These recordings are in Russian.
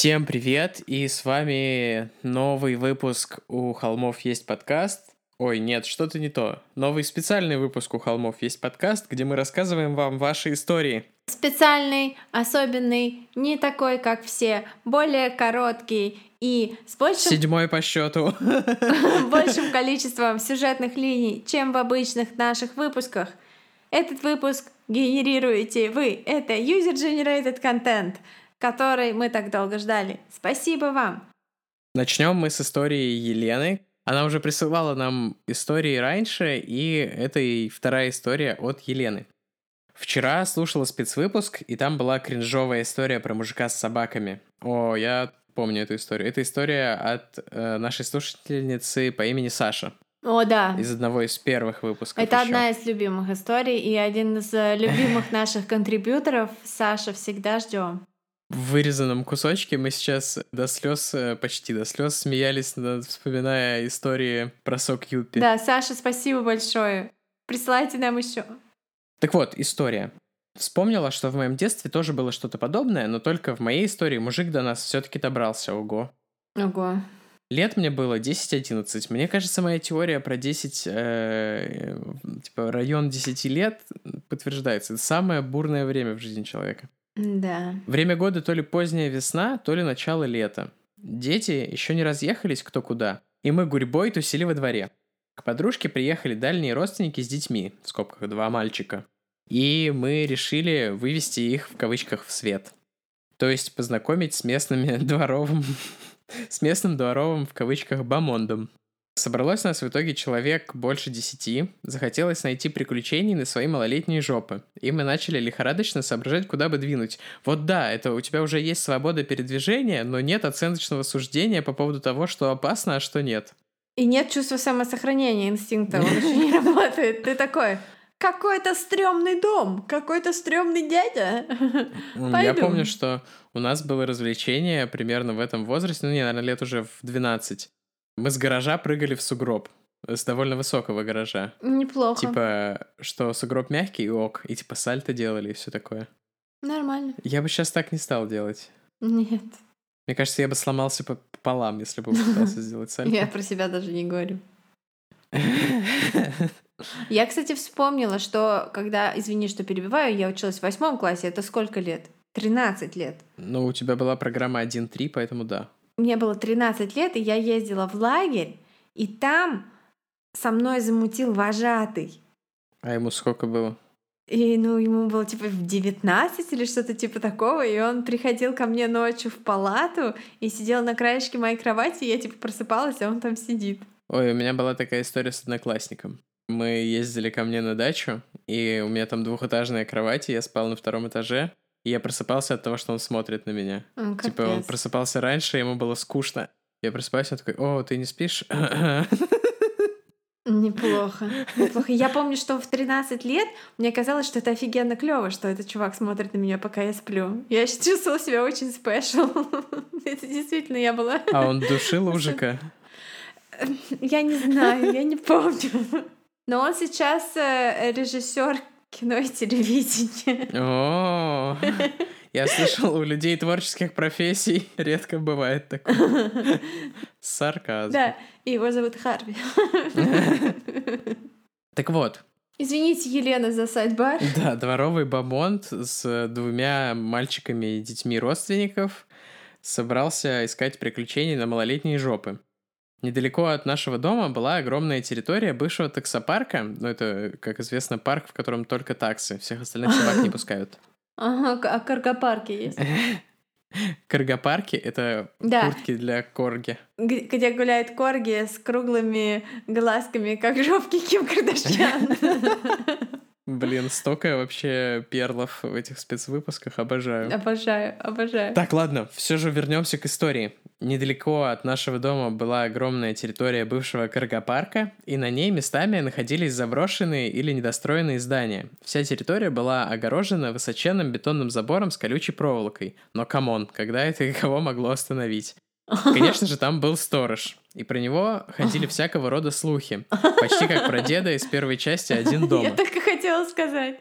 Всем привет, и с вами новый выпуск «У холмов есть подкаст». Ой, нет, что-то не то. Новый специальный выпуск «У холмов есть подкаст», где мы рассказываем вам ваши истории. Специальный, особенный, не такой, как все, более короткий и с большим... Седьмой по счету. большим количеством сюжетных линий, чем в обычных наших выпусках. Этот выпуск генерируете вы. Это user-generated content — который мы так долго ждали. Спасибо вам! Начнем мы с истории Елены. Она уже присылала нам истории раньше, и это и вторая история от Елены. Вчера слушала спецвыпуск, и там была кринжовая история про мужика с собаками. О, я помню эту историю. Это история от э, нашей слушательницы по имени Саша. О, да. Из одного из первых выпусков. Это еще. одна из любимых историй, и один из э, любимых наших контрибьюторов. Саша, всегда ждем вырезанном кусочке мы сейчас до слез, э, почти до слез смеялись, вспоминая истории про сок Юпи. Да, Саша, спасибо большое. Присылайте нам еще. Так вот, история. Вспомнила, что в моем детстве тоже было что-то подобное, но только в моей истории мужик до нас все-таки добрался. Ого. Ого. Лет мне было 10-11. Мне кажется, моя теория про 10, э, типа район 10 лет подтверждается. Это самое бурное время в жизни человека. Да. Время года то ли поздняя весна, то ли начало лета. Дети еще не разъехались кто куда, и мы гурьбой тусили во дворе. К подружке приехали дальние родственники с детьми, в скобках два мальчика. И мы решили вывести их в кавычках в свет. То есть познакомить с местными дворовым... с местным дворовым в кавычках бамондом. Собралось нас в итоге человек больше десяти, захотелось найти приключений на свои малолетние жопы, и мы начали лихорадочно соображать, куда бы двинуть. Вот да, это у тебя уже есть свобода передвижения, но нет оценочного суждения по поводу того, что опасно, а что нет. И нет чувства самосохранения инстинкта, он еще не работает. Ты такой, какой-то стрёмный дом, какой-то стрёмный дядя. Я помню, что у нас было развлечение примерно в этом возрасте, ну, не, наверное, лет уже в 12. Мы с гаража прыгали в сугроб. С довольно высокого гаража. Неплохо. Типа, что сугроб мягкий и ок, и типа сальто делали и все такое. Нормально. Я бы сейчас так не стал делать. Нет. Мне кажется, я бы сломался пополам, если бы пытался сделать сальто. Я про себя даже не говорю. Я, кстати, вспомнила, что когда, извини, что перебиваю, я училась в восьмом классе, это сколько лет? 13 лет. Ну, у тебя была программа 1.3, поэтому да мне было 13 лет, и я ездила в лагерь, и там со мной замутил вожатый. А ему сколько было? И, ну, ему было, типа, в 19 или что-то типа такого, и он приходил ко мне ночью в палату и сидел на краешке моей кровати, и я, типа, просыпалась, а он там сидит. Ой, у меня была такая история с одноклассником. Мы ездили ко мне на дачу, и у меня там двухэтажная кровать, и я спал на втором этаже, и я просыпался от того, что он смотрит на меня. О, типа, он просыпался раньше, ему было скучно. Я просыпаюсь, он такой, о, ты не спишь? Неплохо. Неплохо. Я помню, что в 13 лет мне казалось, что это офигенно клево, что этот чувак смотрит на меня, пока я сплю. Я чувствовала себя очень спешл. это действительно я была. А он душил ужика? Я не знаю, я не помню. Но он сейчас э, режиссер кино и телевидение. О, я слышал, у людей творческих профессий редко бывает такое. Сарказм. Да, и его зовут Харви. Так вот. Извините, Елена, за сайт-бар. Да, дворовый бабонт с двумя мальчиками и детьми родственников собрался искать приключений на малолетние жопы. Недалеко от нашего дома была огромная территория бывшего таксопарка. Ну, это, как известно, парк, в котором только таксы. Всех остальных собак не пускают. Ага, а каргопарки есть? Каргопарки — это да. куртки для корги. Где гуляют корги с круглыми глазками, как жопки Ким Кардашьян. Блин, столько вообще перлов в этих спецвыпусках. Обожаю. Обожаю, обожаю. Так, ладно, все же вернемся к истории. Недалеко от нашего дома была огромная территория бывшего каргопарка, и на ней местами находились заброшенные или недостроенные здания. Вся территория была огорожена высоченным бетонным забором с колючей проволокой. Но come on, когда это кого могло остановить? Конечно же, там был сторож. И про него ходили всякого рода слухи. Почти как про деда из первой части «Один дома». Я так и хотела сказать.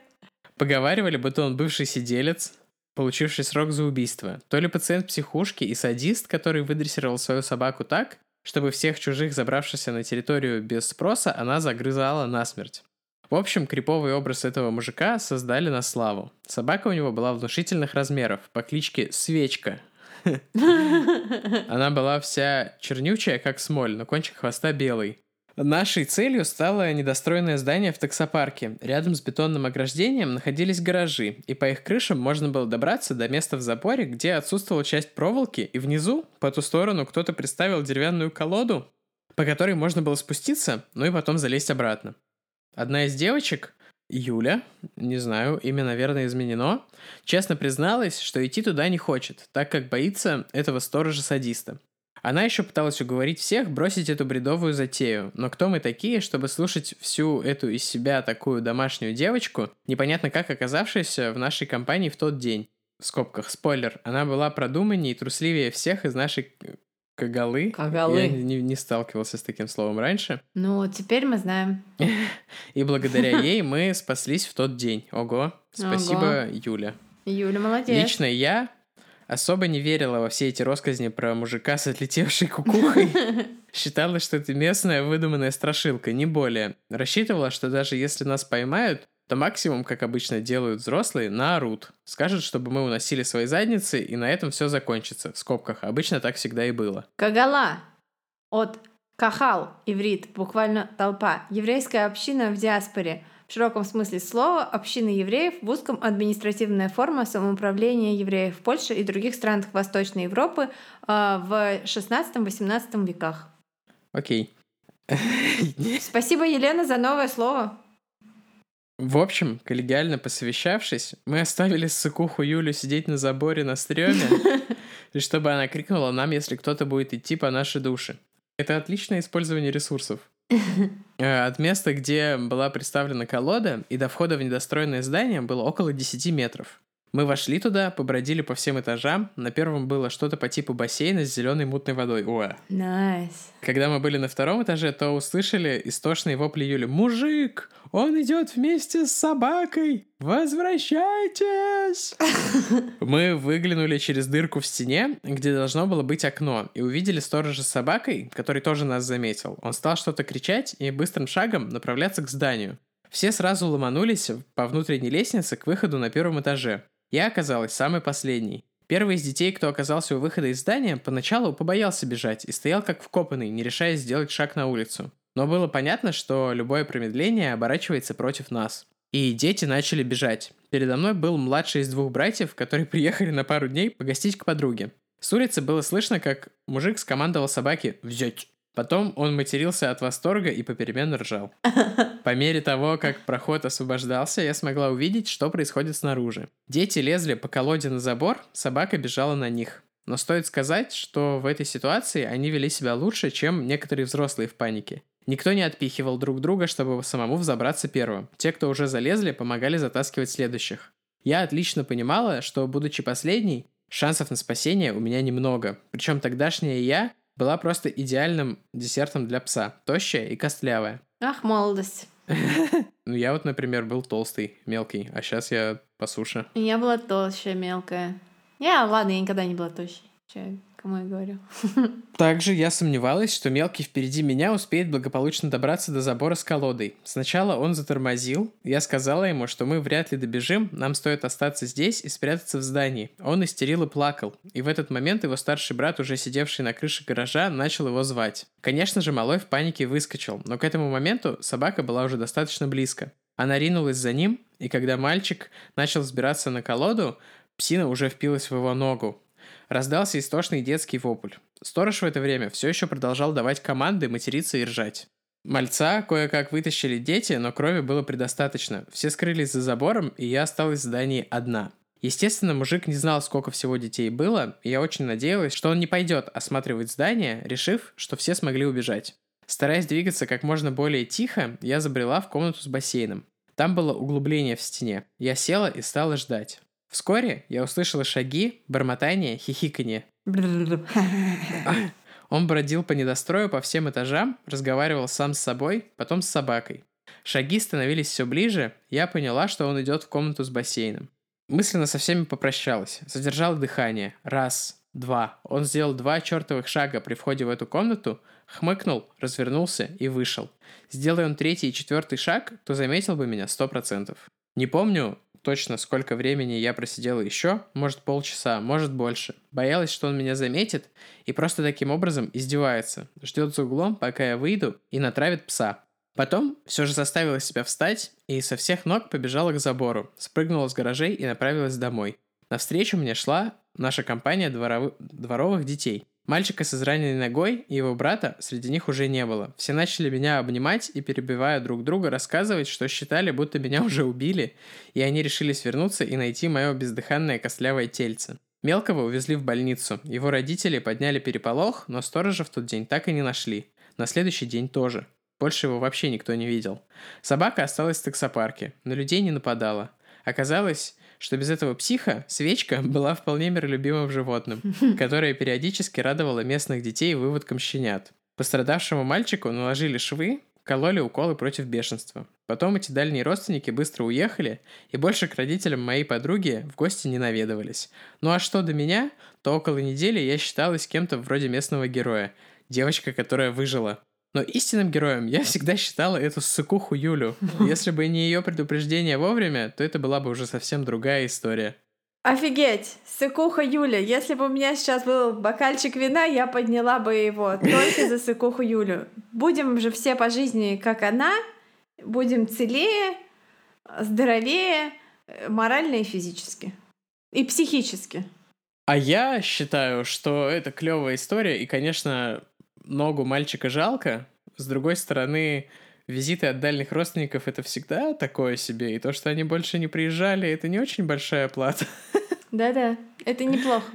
Поговаривали, будто он бывший сиделец. Получивший срок за убийство, то ли пациент психушки и садист, который выдрессировал свою собаку так, чтобы всех чужих, забравшихся на территорию без спроса, она загрызала насмерть. В общем, криповый образ этого мужика создали на славу. Собака у него была внушительных размеров, по кличке Свечка. Она была вся чернючая, как смоль, но кончик хвоста белый. Нашей целью стало недостроенное здание в таксопарке. Рядом с бетонным ограждением находились гаражи, и по их крышам можно было добраться до места в заборе, где отсутствовала часть проволоки, и внизу, по ту сторону, кто-то приставил деревянную колоду, по которой можно было спуститься, ну и потом залезть обратно. Одна из девочек, Юля, не знаю, имя, наверное, изменено, честно призналась, что идти туда не хочет, так как боится этого сторожа-садиста. Она еще пыталась уговорить всех бросить эту бредовую затею, но кто мы такие, чтобы слушать всю эту из себя такую домашнюю девочку, непонятно как оказавшуюся в нашей компании в тот день? В скобках, спойлер, она была продуманнее и трусливее всех из нашей Кагалы. Кагалы. Я не, не сталкивался с таким словом раньше. Ну, теперь мы знаем. И благодаря ей мы спаслись в тот день. Ого. Спасибо, Ого. Юля. Юля, молодец. Лично я особо не верила во все эти россказни про мужика с отлетевшей кукухой. Считала, что это местная выдуманная страшилка, не более. Рассчитывала, что даже если нас поймают, то максимум, как обычно делают взрослые, наорут. Скажут, чтобы мы уносили свои задницы, и на этом все закончится. В скобках. Обычно так всегда и было. Кагала. От кахал, иврит, буквально толпа. Еврейская община в диаспоре. В широком смысле слова община евреев в узком административная форма самоуправления евреев в Польше и других странах Восточной Европы э, в 16-18 веках. Окей. Спасибо, Елена, за новое слово. В общем, коллегиально посовещавшись, мы оставили сыкуху Юлю сидеть на заборе на стреме, чтобы она крикнула нам, если кто-то будет идти по нашей душе. Это отличное использование ресурсов. Э, от места, где была представлена колода, и до входа в недостроенное здание было около 10 метров. Мы вошли туда, побродили по всем этажам. На первом было что-то по типу бассейна с зеленой мутной водой. Уа. Nice. Когда мы были на втором этаже, то услышали истошные вопли Юли. «Мужик! Он идет вместе с собакой! Возвращайтесь!» Мы выглянули через дырку в стене, где должно было быть окно, и увидели сторожа с собакой, который тоже нас заметил. Он стал что-то кричать и быстрым шагом направляться к зданию. Все сразу ломанулись по внутренней лестнице к выходу на первом этаже. Я оказалась самой последней. Первый из детей, кто оказался у выхода из здания, поначалу побоялся бежать и стоял как вкопанный, не решаясь сделать шаг на улицу. Но было понятно, что любое промедление оборачивается против нас. И дети начали бежать. Передо мной был младший из двух братьев, которые приехали на пару дней погостить к подруге. С улицы было слышно, как мужик скомандовал собаке «взять». Потом он матерился от восторга и попеременно ржал. По мере того, как проход освобождался, я смогла увидеть, что происходит снаружи. Дети лезли по колоде на забор, собака бежала на них. Но стоит сказать, что в этой ситуации они вели себя лучше, чем некоторые взрослые в панике. Никто не отпихивал друг друга, чтобы самому взобраться первым. Те, кто уже залезли, помогали затаскивать следующих. Я отлично понимала, что, будучи последней, шансов на спасение у меня немного. Причем тогдашняя я была просто идеальным десертом для пса. Тощая и костлявая. Ах, молодость. Ну, я вот, например, был толстый, мелкий, а сейчас я по суше. Я была толщая, мелкая. Я, ладно, я никогда не была тощей. Кому я говорю? Также я сомневалась, что мелкий впереди меня успеет благополучно добраться до забора с колодой. Сначала он затормозил, я сказала ему, что мы вряд ли добежим, нам стоит остаться здесь и спрятаться в здании. Он истерил и плакал, и в этот момент его старший брат, уже сидевший на крыше гаража, начал его звать. Конечно же, малой в панике выскочил, но к этому моменту собака была уже достаточно близко. Она ринулась за ним, и когда мальчик начал взбираться на колоду, псина уже впилась в его ногу. Раздался истошный детский вопль. Сторож в это время все еще продолжал давать команды, материться и ржать. Мальца кое-как вытащили дети, но крови было предостаточно. Все скрылись за забором, и я осталась в здании одна. Естественно, мужик не знал, сколько всего детей было, и я очень надеялась, что он не пойдет осматривать здание, решив, что все смогли убежать. Стараясь двигаться как можно более тихо, я забрела в комнату с бассейном. Там было углубление в стене. Я села и стала ждать. Вскоре я услышала шаги, бормотание, хихиканье. Он бродил по недострою по всем этажам, разговаривал сам с собой, потом с собакой. Шаги становились все ближе, я поняла, что он идет в комнату с бассейном. Мысленно со всеми попрощалась, задержала дыхание. Раз, два. Он сделал два чертовых шага при входе в эту комнату, хмыкнул, развернулся и вышел. Сделай он третий и четвертый шаг, то заметил бы меня сто процентов. Не помню, точно, сколько времени я просидела еще, может полчаса, может больше. Боялась, что он меня заметит и просто таким образом издевается. Ждет за углом, пока я выйду и натравит пса. Потом все же заставила себя встать и со всех ног побежала к забору, спрыгнула с гаражей и направилась домой. Навстречу мне шла наша компания дворов... дворовых детей. Мальчика с израненной ногой и его брата среди них уже не было. Все начали меня обнимать и, перебивая друг друга, рассказывать, что считали, будто меня уже убили, и они решили свернуться и найти мое бездыханное костлявое тельце. Мелкого увезли в больницу. Его родители подняли переполох, но сторожа в тот день так и не нашли. На следующий день тоже. Больше его вообще никто не видел. Собака осталась в таксопарке, на людей не нападала. Оказалось, что без этого психа свечка была вполне миролюбимым животным, которое периодически радовало местных детей выводком щенят. Пострадавшему мальчику наложили швы, кололи уколы против бешенства. Потом эти дальние родственники быстро уехали, и больше к родителям моей подруги в гости не наведывались. Ну а что до меня, то около недели я считалась кем-то вроде местного героя. Девочка, которая выжила. Но истинным героем я всегда считала эту сыкуху Юлю. Если бы не ее предупреждение вовремя, то это была бы уже совсем другая история. Офигеть! Сыкуха Юля. Если бы у меня сейчас был бокальчик вина, я подняла бы его только за сыкуху Юлю. Будем же все по жизни, как она. Будем целее, здоровее, морально и физически. И психически. А я считаю, что это клевая история, и, конечно, ногу мальчика жалко. С другой стороны, визиты от дальних родственников это всегда такое себе. И то, что они больше не приезжали, это не очень большая плата. Да-да, это неплохо.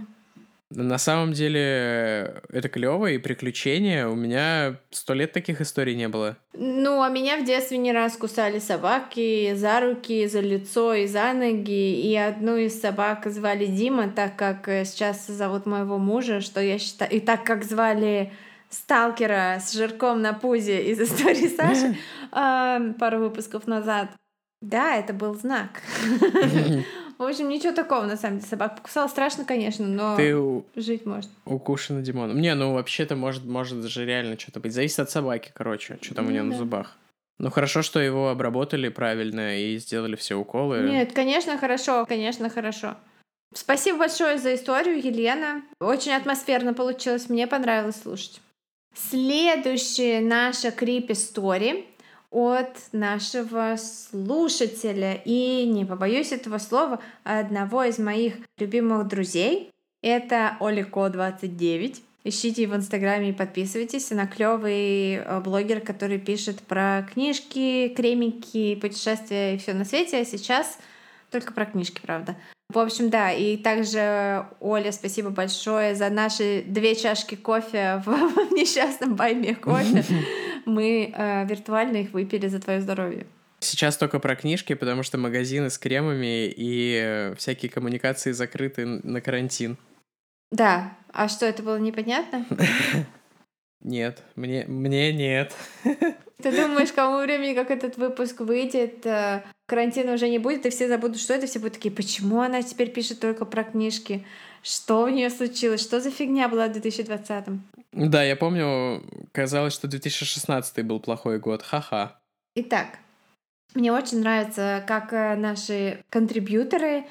На самом деле это клево и приключения. У меня сто лет таких историй не было. Ну, а меня в детстве не раз кусали собаки за руки, за лицо и за ноги. И одну из собак звали Дима, так как сейчас зовут моего мужа, что я считаю... И так как звали сталкера с жирком на пузе из истории Саши пару выпусков назад. Да, это был знак. В общем, ничего такого, на самом деле. Собак покусала страшно, конечно, но Ты жить может. Укушена Димоном. Не, ну вообще-то может, может же реально что-то быть. Зависит от собаки, короче, что там у нее на зубах. Ну хорошо, что его обработали правильно и сделали все уколы. Нет, конечно, хорошо, конечно, хорошо. Спасибо большое за историю, Елена. Очень атмосферно получилось, мне понравилось слушать. Следующая наша крипи-стори от нашего слушателя и, не побоюсь этого слова, одного из моих любимых друзей. Это Олико29. Ищите в Инстаграме и подписывайтесь. Она клевый э, блогер, который пишет про книжки, кремики, путешествия и все на свете. А сейчас только про книжки, правда. В общем, да, и также, Оля, спасибо большое за наши две чашки кофе в, в несчастном байме кофе. Мы э, виртуально их выпили за твое здоровье. Сейчас только про книжки, потому что магазины с кремами и всякие коммуникации закрыты на карантин. Да, а что, это было непонятно? Нет, мне, мне нет. Ты думаешь, к тому времени, как этот выпуск выйдет, э, карантина уже не будет, и все забудут, что это, все будут такие, почему она теперь пишет только про книжки? Что у нее случилось? Что за фигня была в 2020-м? Да, я помню, казалось, что 2016 был плохой год. Ха-ха. Итак, мне очень нравится, как э, наши контрибьюторы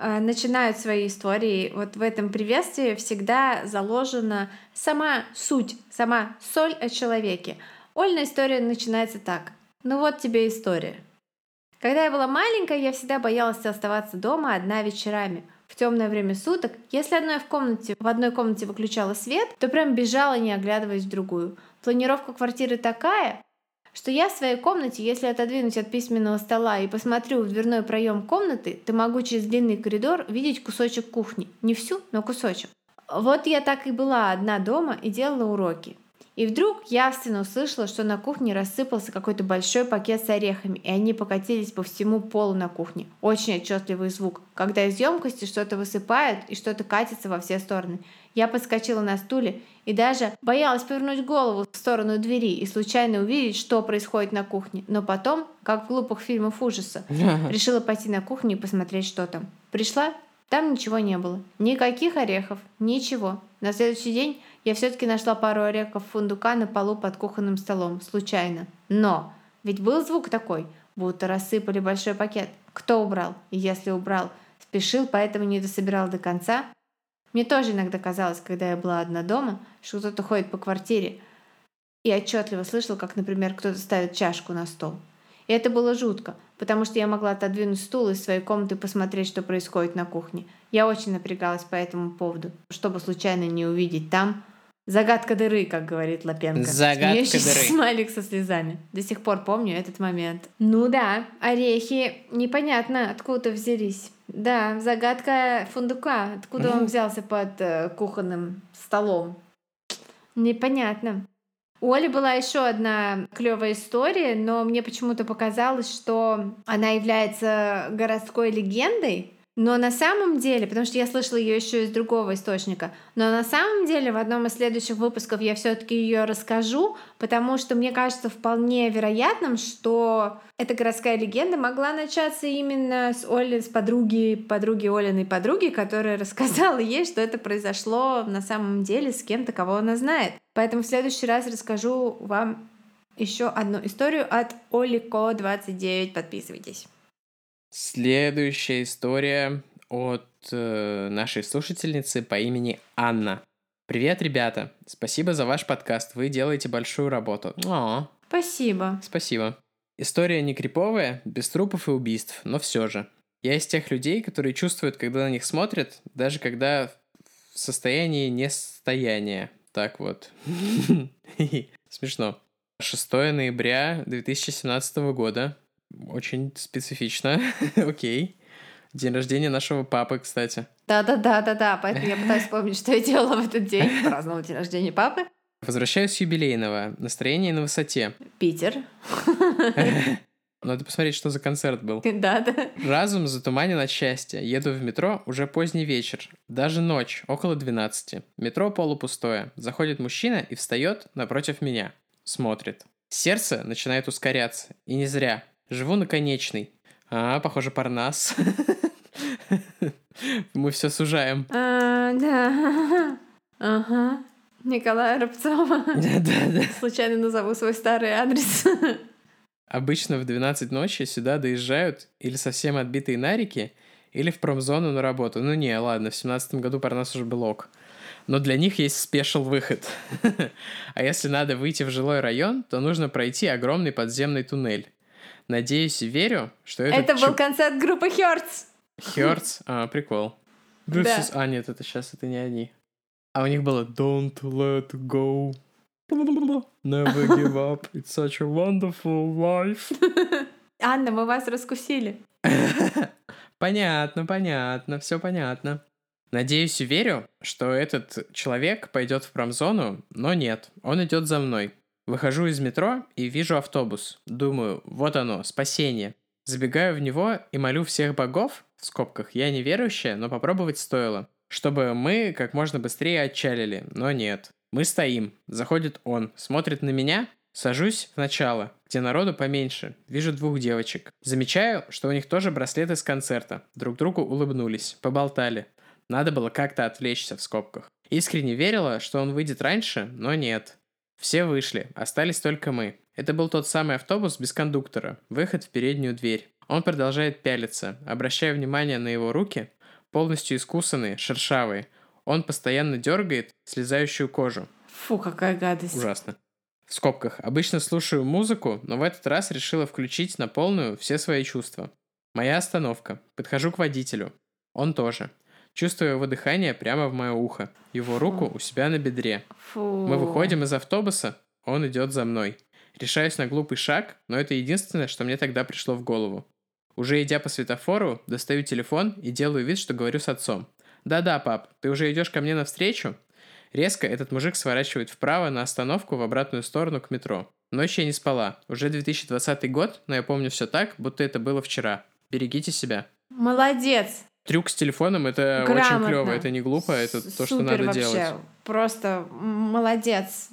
начинают свои истории, вот в этом приветствии всегда заложена сама суть, сама соль о человеке. Ольна история начинается так. Ну вот тебе история. Когда я была маленькая, я всегда боялась оставаться дома одна вечерами. В темное время суток, если одной в комнате, в одной комнате выключала свет, то прям бежала, не оглядываясь в другую. Планировка квартиры такая, что я в своей комнате, если отодвинуть от письменного стола и посмотрю в дверной проем комнаты, то могу через длинный коридор видеть кусочек кухни. Не всю, но кусочек. Вот я так и была одна дома и делала уроки. И вдруг явственно услышала, что на кухне рассыпался какой-то большой пакет с орехами, и они покатились по всему полу на кухне. Очень отчетливый звук, когда из емкости что-то высыпают и что-то катится во все стороны. Я подскочила на стуле и даже боялась повернуть голову в сторону двери и случайно увидеть, что происходит на кухне. Но потом, как в глупых фильмах ужаса, решила пойти на кухню и посмотреть, что там. Пришла, там ничего не было. Никаких орехов, ничего. На следующий день я все-таки нашла пару орехов фундука на полу под кухонным столом, случайно. Но ведь был звук такой, будто рассыпали большой пакет. Кто убрал? И если убрал, спешил, поэтому не дособирал до конца. Мне тоже иногда казалось, когда я была одна дома, что кто-то ходит по квартире, и отчетливо слышал, как, например, кто-то ставит чашку на стол. И это было жутко, потому что я могла отодвинуть стул из своей комнаты и посмотреть, что происходит на кухне. Я очень напрягалась по этому поводу, чтобы случайно не увидеть там загадка дыры, как говорит Лапенко. Загадка дыры. смайлик со слезами. До сих пор помню этот момент. Ну да, орехи непонятно откуда взялись. Да, загадка фундука. Откуда он взялся под э, кухонным столом? Непонятно. У Оли была еще одна клевая история, но мне почему-то показалось, что она является городской легендой. Но на самом деле, потому что я слышала ее еще из другого источника, но на самом деле в одном из следующих выпусков я все-таки ее расскажу, потому что мне кажется вполне вероятным, что эта городская легенда могла начаться именно с Оли, с подруги, подруги Олиной подруги, которая рассказала ей, что это произошло на самом деле с кем-то, кого она знает. Поэтому в следующий раз расскажу вам еще одну историю от Олико29. Подписывайтесь. Следующая история от э, нашей слушательницы по имени Анна. Привет, ребята! Спасибо за ваш подкаст. Вы делаете большую работу. О, Спасибо. спасибо. История не криповая, без трупов и убийств, но все же. Я из тех людей, которые чувствуют, когда на них смотрят, даже когда в состоянии нестояния. Так вот. Смешно. 6 ноября 2017 года. Очень специфично. Окей. День рождения нашего папы, кстати. Да-да-да-да-да, поэтому я пытаюсь вспомнить, что я делала в этот день. Праздновала день рождения папы. Возвращаюсь с юбилейного. Настроение на высоте. Питер. Надо посмотреть, что за концерт был. Да-да. Разум затуманен от счастья. Еду в метро, уже поздний вечер. Даже ночь, около 12. Метро полупустое. Заходит мужчина и встает напротив меня. Смотрит. Сердце начинает ускоряться. И не зря. Живу на конечной. А, похоже, Парнас. Мы все сужаем. А, Да. Ага. Николая Рубцова. Да-да. Случайно назову свой старый адрес. Обычно в 12 ночи сюда доезжают или совсем отбитые нарики, или в промзону на работу. Ну не, ладно, в 17 году Парнас уже был ок. Но для них есть спешл выход. А если надо выйти в жилой район, то нужно пройти огромный подземный туннель. Надеюсь и верю, что этот Это был концерт группы Хёртс. Хёртс, а, прикол. Да. А, нет, это сейчас, это не они. А у них было Don't let go. Never give up. It's such a wonderful life. Анна, мы вас раскусили. Понятно, понятно, все понятно. Надеюсь и верю, что этот человек пойдет в промзону, но нет, он идет за мной. Выхожу из метро и вижу автобус. Думаю, вот оно, спасение. Забегаю в него и молю всех богов, в скобках, я неверующая, но попробовать стоило, чтобы мы как можно быстрее отчалили, но нет. Мы стоим, заходит он, смотрит на меня, сажусь в начало, где народу поменьше, вижу двух девочек. Замечаю, что у них тоже браслеты с концерта, друг другу улыбнулись, поболтали. Надо было как-то отвлечься в скобках. Искренне верила, что он выйдет раньше, но нет. Все вышли, остались только мы. Это был тот самый автобус без кондуктора, выход в переднюю дверь. Он продолжает пялиться, обращая внимание на его руки, полностью искусанные, шершавые. Он постоянно дергает слезающую кожу. Фу, какая гадость. Ужасно. В скобках. Обычно слушаю музыку, но в этот раз решила включить на полную все свои чувства. Моя остановка. Подхожу к водителю. Он тоже. Чувствую его дыхание прямо в мое ухо. Его руку у себя на бедре. Фу. Мы выходим из автобуса, он идет за мной. Решаюсь на глупый шаг, но это единственное, что мне тогда пришло в голову. Уже идя по светофору, достаю телефон и делаю вид, что говорю с отцом. «Да-да, пап, ты уже идешь ко мне навстречу?» Резко этот мужик сворачивает вправо на остановку в обратную сторону к метро. Ночь я не спала. Уже 2020 год, но я помню все так, будто это было вчера. Берегите себя. Молодец. Трюк с телефоном это Грамотно. очень клево, это не глупо, это то, что надо вообще. делать. Просто молодец.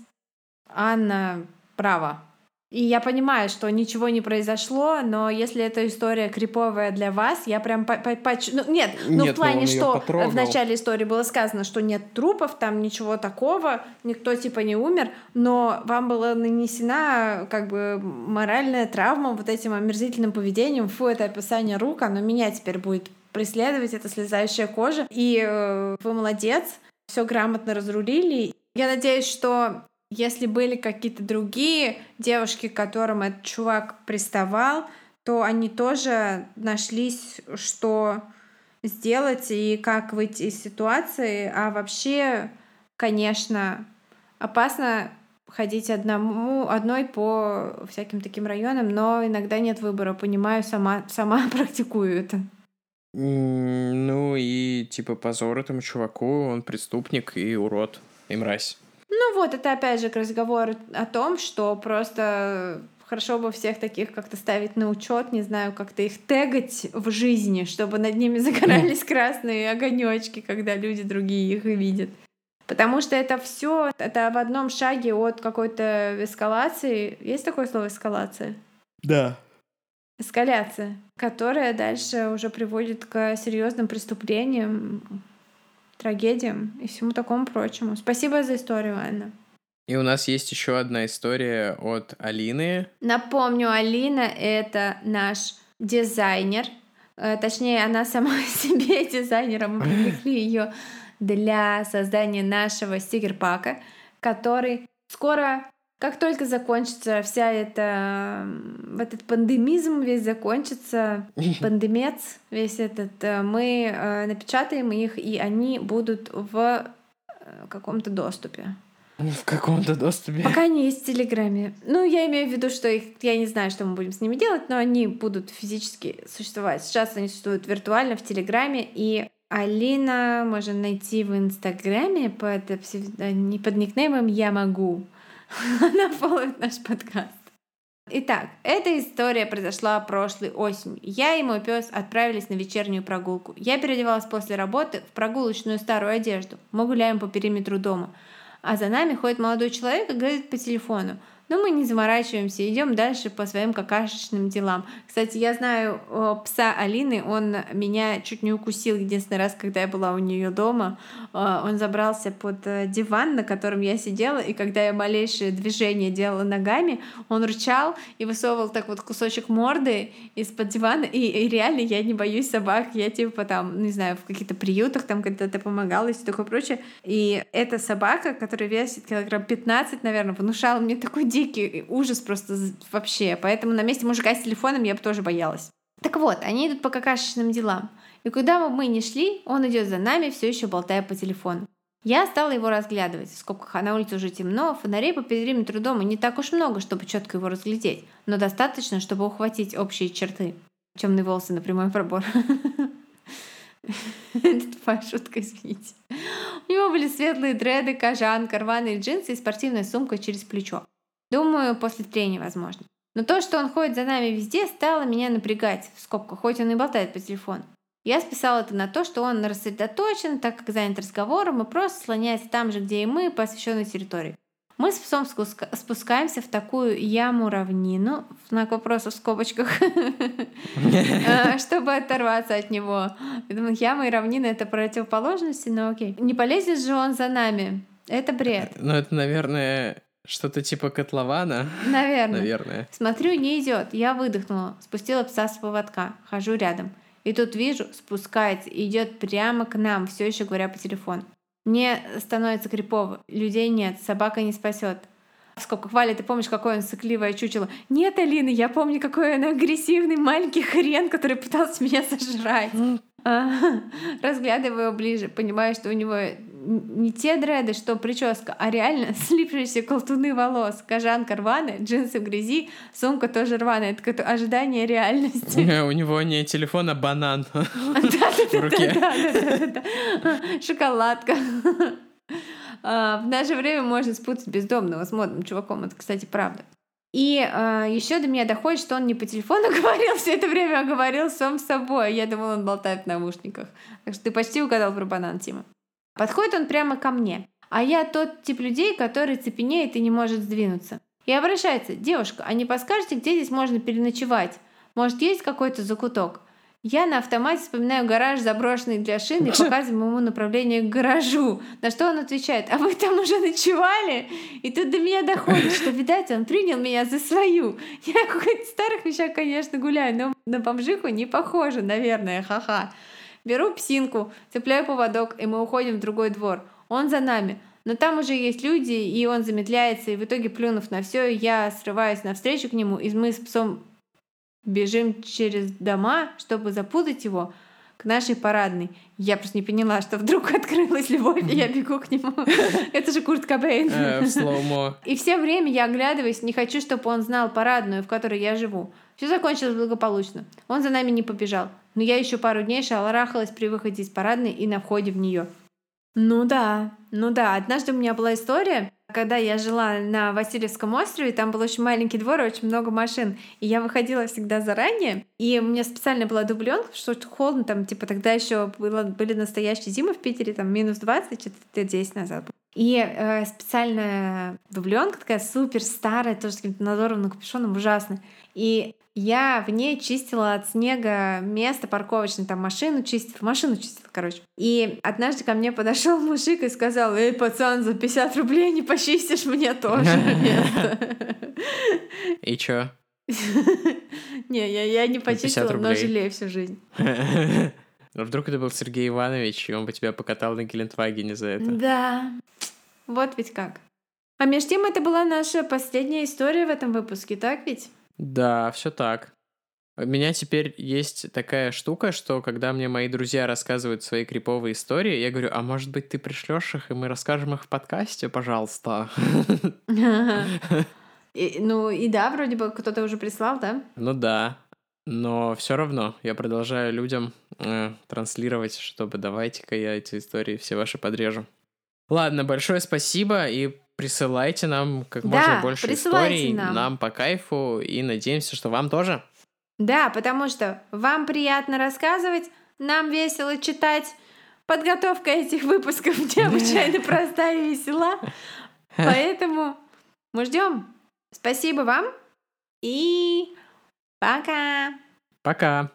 Анна права. И я понимаю, что ничего не произошло, но если эта история криповая для вас, я прям по по- поч- ну, нет, ну Нет, в но плане, что потрогал. в начале истории было сказано, что нет трупов, там ничего такого, никто типа не умер, но вам была нанесена как бы моральная травма вот этим омерзительным поведением. Фу, это описание рук, оно меня теперь будет преследовать, это слезающая кожа. И э, вы молодец, все грамотно разрулили. Я надеюсь, что если были какие-то другие девушки, к которым этот чувак приставал, то они тоже нашлись, что сделать и как выйти из ситуации. А вообще, конечно, опасно ходить одному, одной по всяким таким районам, но иногда нет выбора. Понимаю, сама, сама практикую это. Ну и типа позор этому чуваку, он преступник и урод, и мразь. Ну вот, это опять же к разговору о том, что просто хорошо бы всех таких как-то ставить на учет, не знаю, как-то их тегать в жизни, чтобы над ними загорались красные огонечки, когда люди другие их видят. Потому что это все, это в одном шаге от какой-то эскалации. Есть такое слово эскалация? Да. Эскаляция, которая дальше уже приводит к серьезным преступлениям, трагедиям и всему такому прочему. Спасибо за историю, Анна. И у нас есть еще одна история от Алины. Напомню, Алина — это наш дизайнер. Э, Точнее, она сама себе дизайнером. Мы привлекли ее для создания нашего стикер-пака, который скоро, как только закончится вся эта, м, этот пандемизм весь закончится, пандемец весь этот, э, мы э, напечатаем их, и они будут в э, каком-то доступе. В каком-то доступе. Пока они есть в Телеграме. Ну, я имею в виду, что их, я не знаю, что мы будем с ними делать, но они будут физически существовать. Сейчас они существуют виртуально в Телеграме, и Алина можно найти в Инстаграме под, не под никнеймом «Я могу». Она фолловит наш подкаст. Итак, эта история произошла прошлой осенью. Я и мой пес отправились на вечернюю прогулку. Я переодевалась после работы в прогулочную старую одежду. Мы гуляем по периметру дома. А за нами ходит молодой человек и говорит по телефону. Но мы не заморачиваемся, идем дальше по своим какашечным делам. Кстати, я знаю о, пса Алины, он меня чуть не укусил единственный раз, когда я была у нее дома. Э, Он забрался под э, диван, на котором я сидела, и когда я малейшее движение делала ногами, он рычал и высовывал так вот кусочек морды из-под дивана. И, и реально я не боюсь собак, я типа там, не знаю, в каких-то приютах там когда-то помогала и все такое прочее. И эта собака, которая весит килограмм 15, наверное, внушала мне такой дикий ужас просто вообще. Поэтому на месте мужика с телефоном я бы тоже боялась. Так вот, они идут по какашечным делам. И куда бы мы ни шли, он идет за нами, все еще болтая по телефону. Я стала его разглядывать. В скобках, а на улице уже темно, фонарей по периметру дома не так уж много, чтобы четко его разглядеть, но достаточно, чтобы ухватить общие черты. Темные волосы на прямой пробор. Это тупая шутка, извините. У него были светлые дреды, кожанка, рваные джинсы и спортивная сумка через плечо. Думаю, после трения возможно. Но то, что он ходит за нами везде, стало меня напрягать, в скобках, хоть он и болтает по телефону. Я списала это на то, что он рассредоточен, так как занят разговором и просто слоняется там же, где и мы, по освещенной территории. Мы с псом спуска- спускаемся в такую яму-равнину, знак вопроса в скобочках, э, чтобы оторваться от него. Я думаю, яма и равнина — это противоположности, но окей. Не полезет же он за нами. Это бред. Ну, это, наверное, что-то типа котлована. Наверное. Наверное. Смотрю, не идет. Я выдохнула, спустила пса с поводка, хожу рядом. И тут вижу, спускается, идет прямо к нам, все еще говоря по телефону. Мне становится крипово. Людей нет, собака не спасет. Сколько хвалит, ты помнишь, какое он сыкливое чучело? Нет, Алина, я помню, какой он агрессивный маленький хрен, который пытался меня сожрать. Разглядываю его ближе, понимаю, что у него не те дреды, что прическа, а реально слипшиеся колтуны волос. Кожанка рваная, джинсы в грязи, сумка тоже рваная. Это какое-то ожидание реальности. У него не телефон, а банан в руке. Шоколадка. А, в наше время можно спутать бездомного с модным чуваком. Это, кстати, правда. И э, еще до меня доходит, что он не по телефону говорил все это время, а говорил сам с собой. Я думала, он болтает в наушниках. Так что ты почти угадал про банан, Тима. Подходит он прямо ко мне. А я тот тип людей, который цепенеет и не может сдвинуться. И обращается, девушка, а не подскажете, где здесь можно переночевать? Может, есть какой-то закуток? Я на автомате вспоминаю гараж, заброшенный для шин, и показываю ему направление к гаражу. На что он отвечает, а вы там уже ночевали? И тут до меня доходит, что, видать, он принял меня за свою. Я в каких-то старых вещах, конечно, гуляю, но на бомжиху не похоже, наверное, ха-ха. Беру псинку, цепляю поводок, и мы уходим в другой двор. Он за нами. Но там уже есть люди, и он замедляется, и в итоге, плюнув на все, я срываюсь навстречу к нему, и мы с псом бежим через дома, чтобы запутать его к нашей парадной. Я просто не поняла, что вдруг открылась любовь, и я бегу к нему. Это же Курт Кобейн. Э. И все время я оглядываюсь, не хочу, чтобы он знал парадную, в которой я живу. Все закончилось благополучно. Он за нами не побежал. Но я еще пару дней шаларахалась при выходе из парадной и на входе в нее. Ну да, ну да. Однажды у меня была история, когда я жила на Васильевском острове, там был очень маленький двор, очень много машин. И я выходила всегда заранее. И у меня специально была дубленка, что холодно, там, типа, тогда еще было, были настоящие зимы в Питере, там, минус 20, что-то лет 10 назад. И э, специальная дубленка такая супер старая, тоже с каким-то надорванным капюшоном, ужасно. И я в ней чистила от снега место парковочное, там машину чистила, машину чистила, короче. И однажды ко мне подошел мужик и сказал, эй, пацан, за 50 рублей не почистишь мне тоже место. И чё? Не, я, я не почистила, но жалею всю жизнь. А вдруг это был Сергей Иванович, и он бы тебя покатал на Гелендвагене за это? Да. Вот ведь как. А между тем, это была наша последняя история в этом выпуске, так ведь? Да, все так. У меня теперь есть такая штука, что когда мне мои друзья рассказывают свои криповые истории, я говорю, а может быть ты пришлешь их, и мы расскажем их в подкасте, пожалуйста. ну и да, вроде бы кто-то уже прислал, да? Ну да. Но все равно я продолжаю людям э, транслировать, чтобы давайте-ка я эти истории все ваши подрежу. Ладно, большое спасибо и присылайте нам как да, можно больше историй. Нам. нам по кайфу и надеемся, что вам тоже. Да, потому что вам приятно рассказывать, нам весело читать. Подготовка этих выпусков необычайно простая и весела. Поэтому мы ждем. Спасибо вам и пока. Пока.